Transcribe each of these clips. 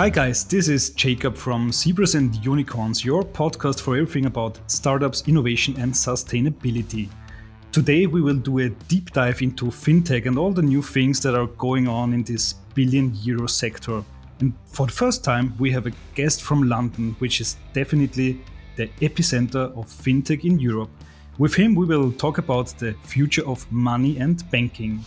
Hi, guys, this is Jacob from Zebras and Unicorns, your podcast for everything about startups, innovation, and sustainability. Today, we will do a deep dive into fintech and all the new things that are going on in this billion euro sector. And for the first time, we have a guest from London, which is definitely the epicenter of fintech in Europe. With him, we will talk about the future of money and banking.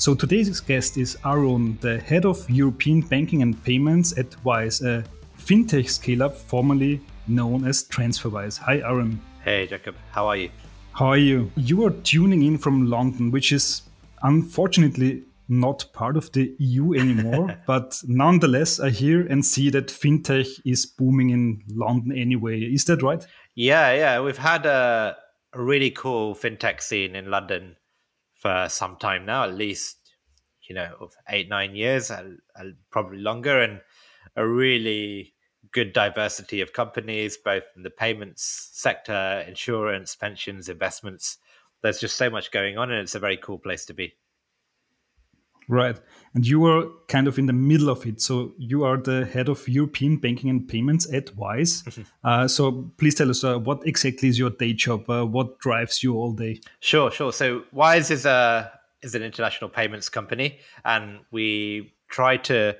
So today's guest is Aaron, the head of European banking and payments at Wise, a fintech scale up formerly known as TransferWise. Hi, Aaron. Hey, Jacob. How are you? How are you? You are tuning in from London, which is unfortunately not part of the EU anymore. but nonetheless, I hear and see that fintech is booming in London anyway. Is that right? Yeah, yeah. We've had a really cool fintech scene in London for some time now, at least you know eight nine years, uh, probably longer, and a really good diversity of companies, both in the payments sector, insurance, pensions, investments. There's just so much going on, and it's a very cool place to be. Right. And you were kind of in the middle of it. So you are the head of European banking and payments at Wise. uh, so please tell us uh, what exactly is your day job? Uh, what drives you all day? Sure, sure. So Wise is a is an international payments company, and we try to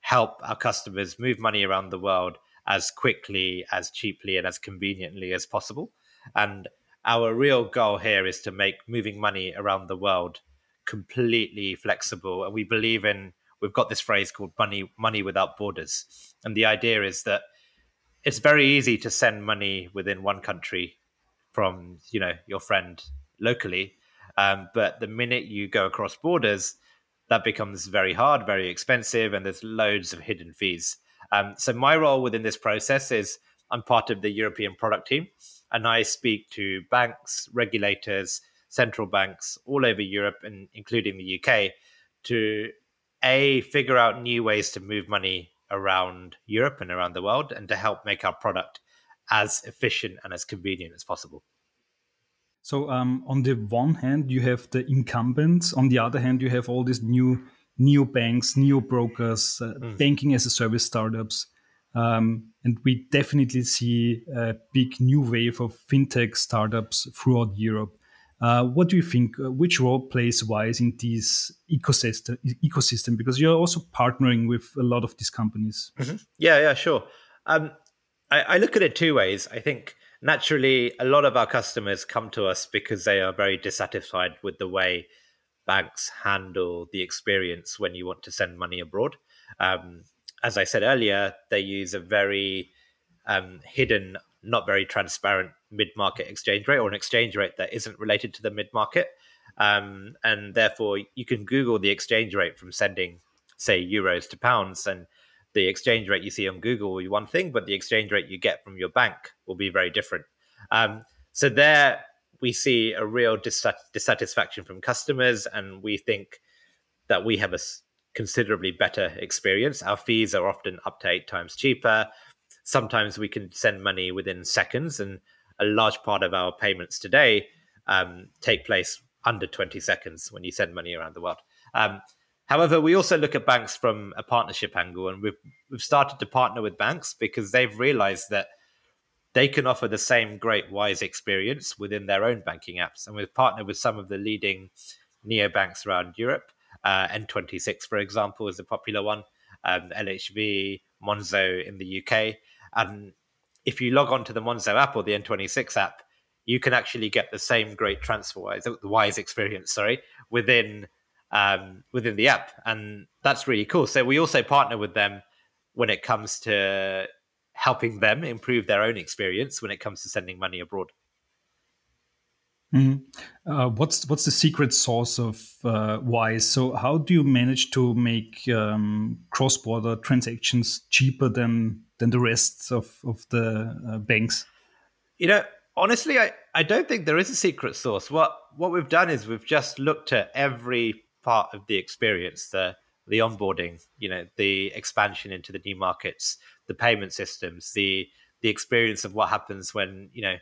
help our customers move money around the world as quickly, as cheaply, and as conveniently as possible. And our real goal here is to make moving money around the world completely flexible and we believe in we've got this phrase called money money without borders. And the idea is that it's very easy to send money within one country from you know your friend locally um, but the minute you go across borders that becomes very hard very expensive and there's loads of hidden fees. Um, so my role within this process is i'm part of the european product team and i speak to banks regulators central banks all over Europe and including the UK to a figure out new ways to move money around Europe and around the world and to help make our product as efficient and as convenient as possible. So um, on the one hand, you have the incumbents. On the other hand, you have all these new neo banks, neo brokers, uh, mm. banking as a service startups. Um, and we definitely see a big new wave of fintech startups throughout Europe. Uh, what do you think? Uh, which role plays Wise in this ecosystem? Ecosystem, because you're also partnering with a lot of these companies. Mm-hmm. Yeah, yeah, sure. Um, I, I, look at it two ways. I think naturally, a lot of our customers come to us because they are very dissatisfied with the way banks handle the experience when you want to send money abroad. Um, as I said earlier, they use a very um, hidden not very transparent mid market exchange rate or an exchange rate that isn't related to the mid market. Um, and therefore, you can Google the exchange rate from sending, say, euros to pounds, and the exchange rate you see on Google will be one thing, but the exchange rate you get from your bank will be very different. Um, so, there we see a real dissatisfaction from customers, and we think that we have a considerably better experience. Our fees are often up to eight times cheaper sometimes we can send money within seconds, and a large part of our payments today um, take place under 20 seconds when you send money around the world. Um, however, we also look at banks from a partnership angle, and we've we've started to partner with banks because they've realized that they can offer the same great wise experience within their own banking apps, and we've partnered with some of the leading neobanks around Europe. Uh, N26, for example, is a popular one. Um, LHV, Monzo in the UK, and if you log on to the Monzo app or the N26 app, you can actually get the same great TransferWise, the Wise experience, sorry, within um, within the app, and that's really cool. So we also partner with them when it comes to helping them improve their own experience when it comes to sending money abroad. Mm-hmm. Uh, what's what's the secret sauce of uh, Wise? So how do you manage to make um, cross border transactions cheaper than than the rest of of the uh, banks? You know, honestly, I I don't think there is a secret source. What what we've done is we've just looked at every part of the experience, the the onboarding, you know, the expansion into the new markets, the payment systems, the the experience of what happens when you know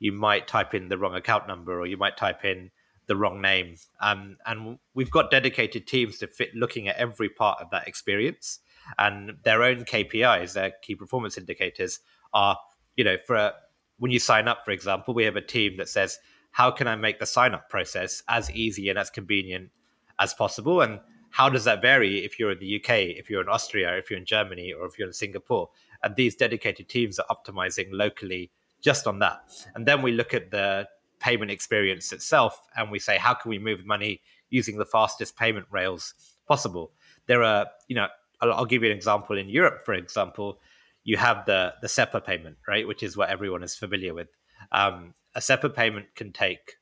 you might type in the wrong account number or you might type in the wrong name. Um, and we've got dedicated teams to fit looking at every part of that experience and their own KPIs, their key performance indicators are, you know, for a, when you sign up, for example, we have a team that says, how can I make the sign up process as easy and as convenient as possible? And how does that vary if you're in the UK, if you're in Austria, if you're in Germany, or if you're in Singapore? And these dedicated teams are optimizing locally just on that. And then we look at the payment experience itself and we say, how can we move money using the fastest payment rails possible? There are, you know, I'll, give you an example. In Europe, for example, you have the the SEPA payment, right, which is what everyone is familiar with. Um, a SEPA payment can take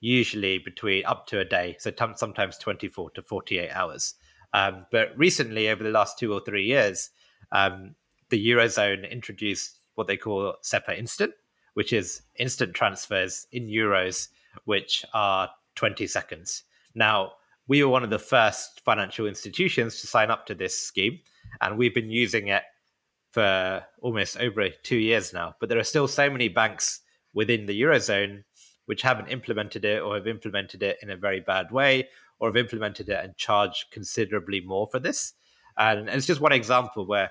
usually between up to a day, so t- sometimes 24 to 48 hours. Um, but recently, over the last two or three years, um, the Eurozone introduced what they call SEPA Instant, which is instant transfers in euros, which are 20 seconds. Now, we were one of the first financial institutions to sign up to this scheme, and we've been using it for almost over two years now. But there are still so many banks within the Eurozone which haven't implemented it or have implemented it in a very bad way or have implemented it and charged considerably more for this. And it's just one example where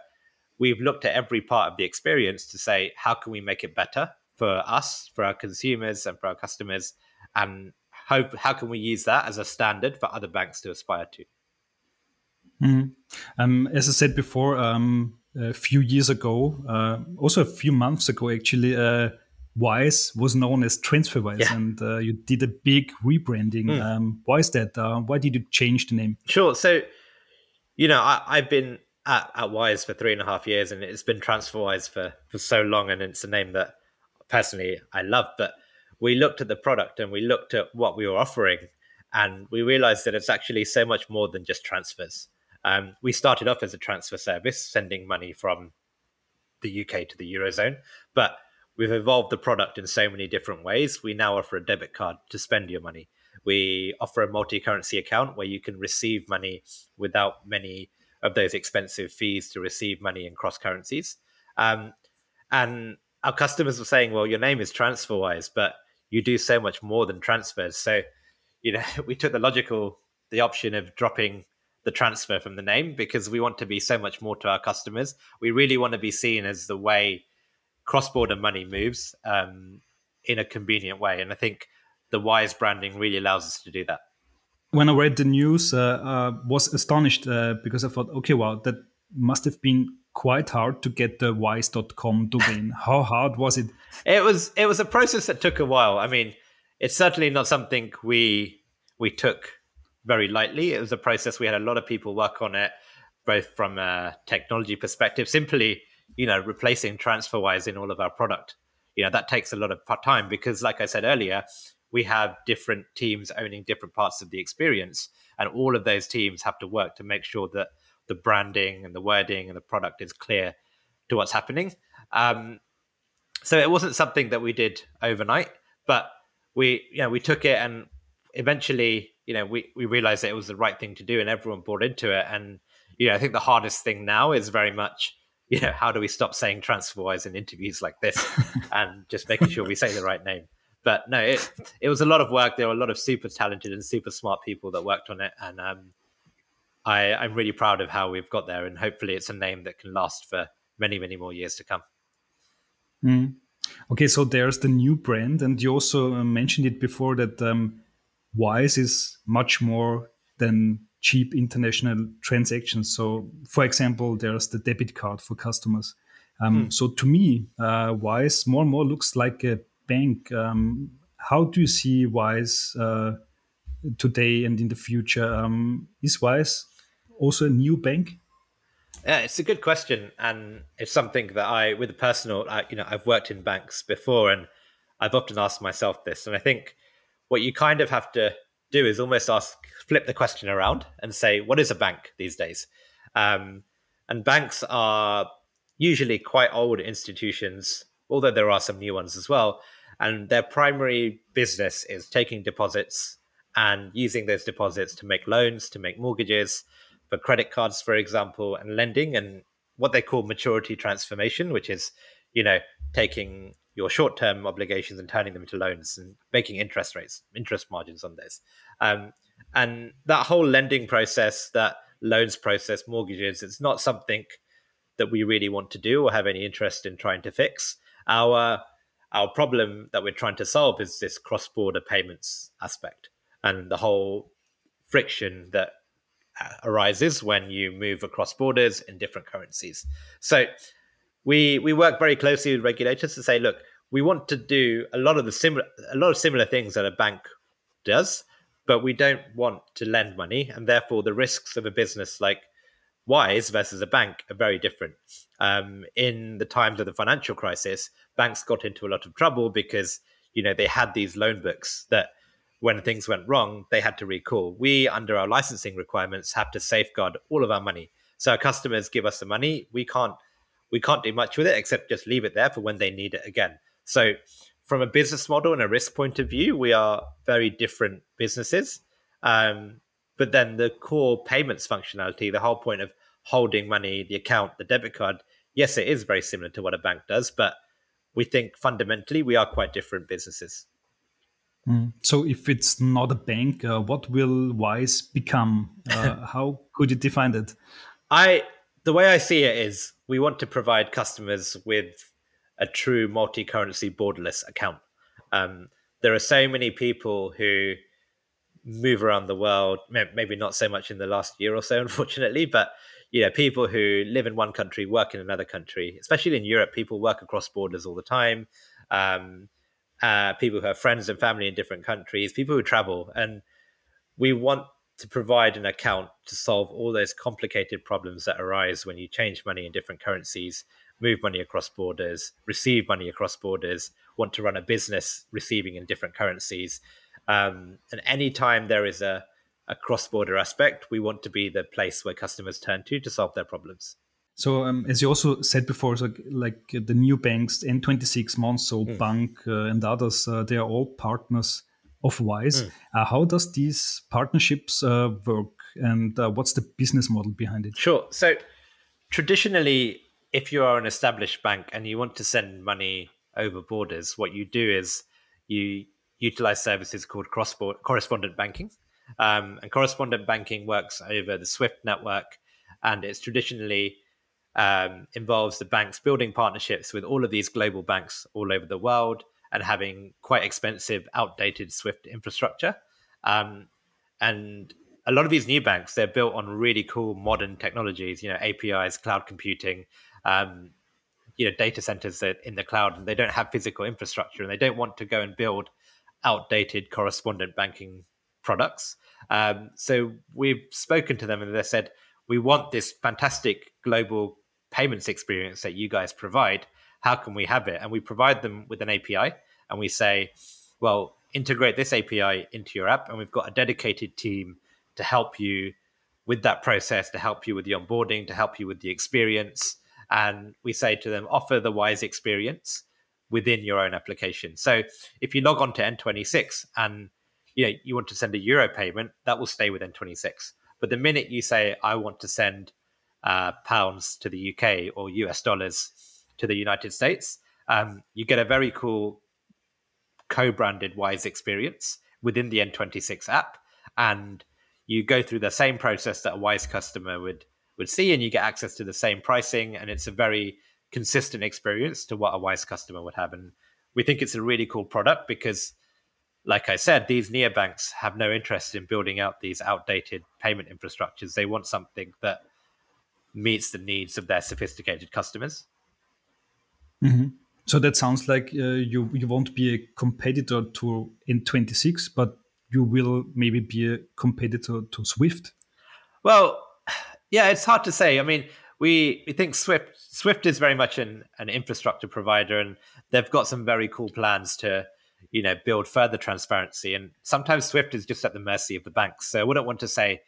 we've looked at every part of the experience to say, how can we make it better for us, for our consumers, and for our customers? And how, how can we use that as a standard for other banks to aspire to? Mm-hmm. Um, as I said before, um, a few years ago, uh, also a few months ago, actually, uh, Wise was known as TransferWise, yeah. and uh, you did a big rebranding. Mm. Um, why is that? Uh, why did you change the name? Sure. So, you know, I, have been at, at Wise for three and a half years, and it's been TransferWise for for so long, and it's a name that personally I love. But we looked at the product and we looked at what we were offering, and we realized that it's actually so much more than just transfers. Um, we started off as a transfer service, sending money from the UK to the Eurozone, but we've evolved the product in so many different ways. We now offer a debit card to spend your money. We offer a multi currency account where you can receive money without many of those expensive fees to receive money in cross currencies. Um, and our customers were saying, well, your name is TransferWise, but you do so much more than transfers. So, you know, we took the logical, the option of dropping the transfer from the name because we want to be so much more to our customers. We really want to be seen as the way cross-border money moves um, in a convenient way, and I think the Wise branding really allows us to do that. When I read the news, uh, uh, was astonished uh, because I thought, okay, wow, that must have been quite hard to get the wise.com domain. How hard was it? It was. It was a process that took a while. I mean, it's certainly not something we we took very lightly. It was a process we had a lot of people work on it, both from a technology perspective. Simply, you know, replacing TransferWise in all of our product, you know, that takes a lot of time because, like I said earlier, we have different teams owning different parts of the experience, and all of those teams have to work to make sure that the branding and the wording and the product is clear to what's happening. Um, so it wasn't something that we did overnight, but we, you know, we took it and eventually, you know, we, we realized that it was the right thing to do and everyone bought into it. And, you know, I think the hardest thing now is very much you know, how do we stop saying TransferWise in interviews like this and just making sure we say the right name? But no, it it was a lot of work. There were a lot of super talented and super smart people that worked on it, and um, I, I'm really proud of how we've got there. And hopefully, it's a name that can last for many, many more years to come. Mm. Okay, so there's the new brand, and you also uh, mentioned it before that um, Wise is much more than cheap international transactions. So, for example, there's the debit card for customers. Um, mm. So, to me, uh, Wise more and more looks like a bank. Um, how do you see Wise uh, today and in the future? Um, is Wise also a new bank? Yeah, it's a good question, and it's something that I, with a personal, I, you know, I've worked in banks before, and I've often asked myself this, and I think what you kind of have to do is almost ask, flip the question around and say, what is a bank these days? Um, and banks are usually quite old institutions, although there are some new ones as well. And their primary business is taking deposits and using those deposits to make loans, to make mortgages, for credit cards, for example, and lending, and what they call maturity transformation, which is, you know, taking your short term obligations and turning them into loans and making interest rates, interest margins on this. Um, and that whole lending process, that loans process, mortgages, it's not something that we really want to do or have any interest in trying to fix. Our our problem that we're trying to solve is this cross border payments aspect and the whole friction that arises when you move across borders in different currencies. So we we work very closely with regulators to say, look, we want to do a lot of the similar a lot of similar things that a bank does, but we don't want to lend money, and therefore the risks of a business like Wise versus a bank are very different. Um, in the times of the financial crisis, banks got into a lot of trouble because you know they had these loan books that when things went wrong, they had to recall. We, under our licensing requirements, have to safeguard all of our money. So our customers give us the money. We can't we can't do much with it except just leave it there for when they need it again. So from a business model and a risk point of view, we are very different businesses. Um, but then the core payments functionality, the whole point of holding money, the account, the debit card, yes, it is very similar to what a bank does, but we think fundamentally we are quite different businesses. Mm. So, if it's not a bank, uh, what will Wise become? Uh, how could you define it? I the way I see it is we want to provide customers with a true multi-currency borderless account. Um, there are so many people who move around the world, maybe not so much in the last year or so, unfortunately, but you know, people who live in one country work in another country, especially in Europe, people work across borders all the time. Um, uh, people who have friends and family in different countries, people who travel, and we want to provide an account to solve all those complicated problems that arise when you change money in different currencies, move money across borders, receive money across borders, want to run a business receiving in different currencies. Um, and anytime there is a, a cross border aspect, we want to be the place where customers turn to to solve their problems. So, um, as you also said before, so like uh, the new banks, N26, Monzo, mm. Bank, uh, and others, uh, they are all partners of Wise. Mm. Uh, how does these partnerships uh, work, and uh, what's the business model behind it? Sure. So, traditionally, if you are an established bank and you want to send money over borders, what you do is you utilize services called cross correspondent banking. Um, and correspondent banking works over the SWIFT network, and it's traditionally um, involves the banks building partnerships with all of these global banks all over the world and having quite expensive, outdated Swift infrastructure. Um, and a lot of these new banks, they're built on really cool modern technologies, you know, APIs, cloud computing, um, you know, data centers that in the cloud, and they don't have physical infrastructure, and they don't want to go and build outdated correspondent banking products. Um, so we've spoken to them, and they said we want this fantastic global payments experience that you guys provide. How can we have it? And we provide them with an API and we say, well, integrate this API into your app. And we've got a dedicated team to help you with that process, to help you with the onboarding, to help you with the experience. And we say to them, offer the Wise experience within your own application. So if you log on to N26 and you know you want to send a euro payment, that will stay with N26. But the minute you say I want to send uh, pounds to the UK or US dollars to the United States, um, you get a very cool co-branded Wise experience within the N26 app, and you go through the same process that a Wise customer would would see, and you get access to the same pricing, and it's a very consistent experience to what a Wise customer would have. And we think it's a really cool product because, like I said, these neobanks have no interest in building out these outdated payment infrastructures. They want something that meets the needs of their sophisticated customers. Mm-hmm. So that sounds like uh, you you won't be a competitor to N26, but you will maybe be a competitor to Swift. Well, yeah, it's hard to say. I mean, we, we think Swift Swift is very much an, an infrastructure provider, and they've got some very cool plans to you know build further transparency. And sometimes Swift is just at the mercy of the banks. So I wouldn't want to say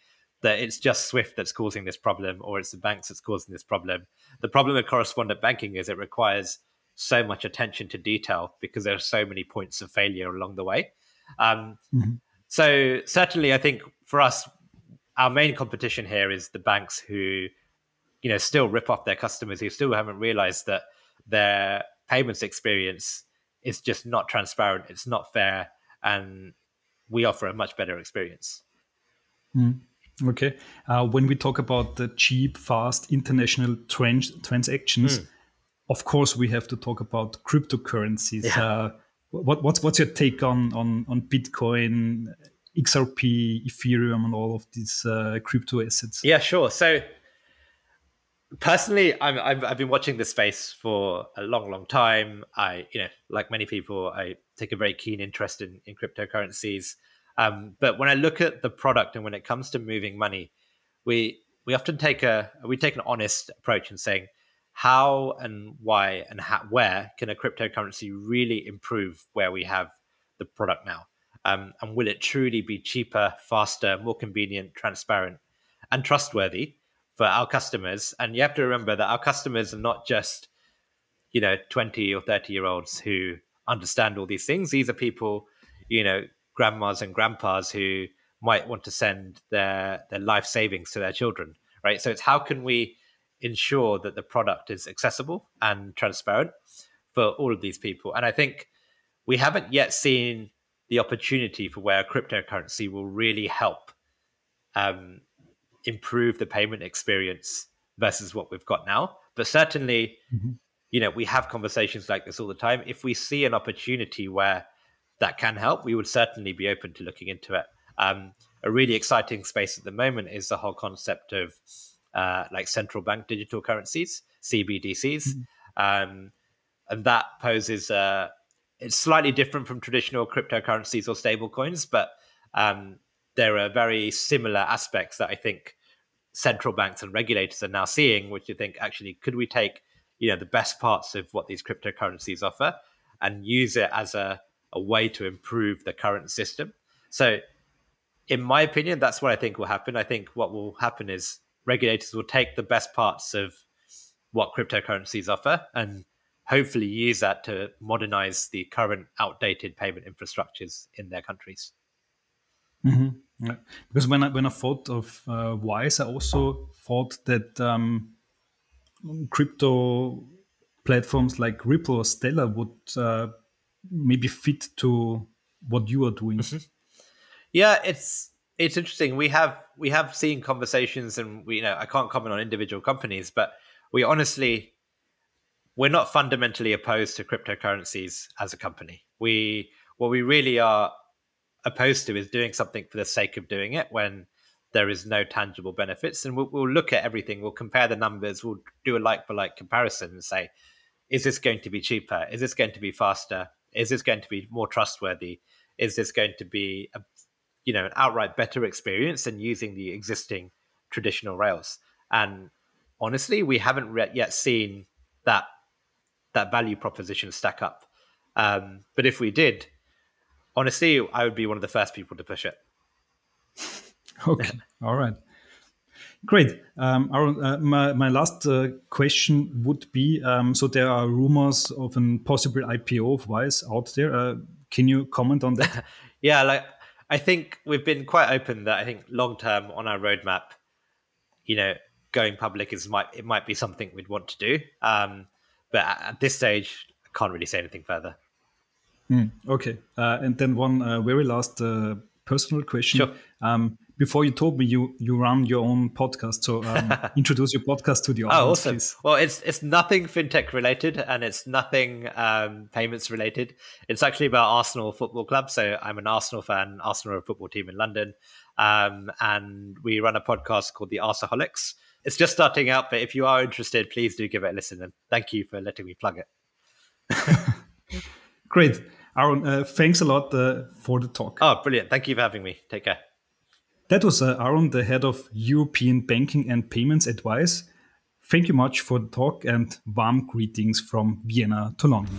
that it's just Swift that's causing this problem or it's the banks that's causing this problem. The problem with correspondent banking is it requires so much attention to detail because there are so many points of failure along the way. Um, mm-hmm. So certainly, I think for us, our main competition here is the banks who, you know, still rip off their customers who still haven't realized that their payments experience is just not transparent, it's not fair, and we offer a much better experience. Mm. Okay. Uh, when we talk about the cheap, fast international trans- transactions, mm. of course, we have to talk about cryptocurrencies. Yeah. Uh, what, what's what's your take on on on Bitcoin, XRP, Ethereum, and all of these uh, crypto assets? Yeah, sure. So personally, I'm, I've, I've been watching this space for a long, long time. I, you know, like many people, I take a very keen interest in, in cryptocurrencies. Um, but when I look at the product and when it comes to moving money, we we often take a we take an honest approach in saying how and why and how, where can a cryptocurrency really improve where we have the product now, um, and will it truly be cheaper, faster, more convenient, transparent, and trustworthy for our customers? And you have to remember that our customers are not just you know 20 or 30 year olds who understand all these things. These are people you know grandmas and grandpas who might want to send their their life savings to their children right? So it's how can we ensure that the product is accessible and transparent for all of these people? And i think we haven't yet seen the opportunity for where cryptocurrency will really help um, improve the payment experience versus what we've got now. But certainly mm-hmm. you know we have conversations like this all the time. If we see an opportunity where that can help, we would certainly be open to looking into it. Um, a really exciting space at the moment is the whole concept of uh, like central bank digital currencies, CBDCs, mm-hmm. um, and that poses uh, it's slightly different from traditional cryptocurrencies or stablecoins, but um, there are very similar aspects that I think central banks and regulators are now seeing, which you think actually could we take you know the best parts of what these cryptocurrencies offer and use it as a a way to improve the current system. So, in my opinion, that's what I think will happen. I think what will happen is regulators will take the best parts of what cryptocurrencies offer and hopefully use that to modernize the current outdated payment infrastructures in their countries. Mm-hmm. Yeah. Because when I when I thought of uh, Wise, I also thought that um, crypto platforms like Ripple or Stellar would uh, maybe fit to what you are doing. Mm-hmm. Yeah, it's it's interesting. We have we have seen conversations, and we you know I can't comment on individual companies, but we honestly we're not fundamentally opposed to cryptocurrencies as a company. We what we really are opposed to is doing something for the sake of doing it when there is no tangible benefits. And we'll, we'll look at everything. We'll compare the numbers. We'll do a like for like comparison and say, is this going to be cheaper? Is this going to be faster? Is this going to be more trustworthy? Is this going to be a, you know, an outright better experience than using the existing traditional rails? And honestly, we haven't re- yet seen that that value proposition stack up. Um, but if we did, honestly, I would be one of the first people to push it. okay, all right. Great. Um, Aaron, uh, my, my last uh, question would be um, so there are rumors of a possible IPO of Wise out there. Uh, can you comment on that? yeah, like I think we've been quite open that I think long term on our roadmap, you know, going public is might it might be something we'd want to do. Um, but at this stage, I can't really say anything further. Mm, okay, uh, and then one uh, very last uh, personal question. Sure. Um, before you told me you you run your own podcast, so um, introduce your podcast to the oh, audience. Oh, awesome! Please. Well, it's it's nothing fintech related and it's nothing um, payments related. It's actually about Arsenal Football Club. So I'm an Arsenal fan. Arsenal are a football team in London, um, and we run a podcast called the Arsaholics. It's just starting out, but if you are interested, please do give it a listen. And thank you for letting me plug it. Great. Aaron, uh, thanks a lot uh, for the talk. Oh, brilliant. Thank you for having me. Take care. That was uh, Aaron, the head of European Banking and Payments at Wise. Thank you much for the talk and warm greetings from Vienna to London.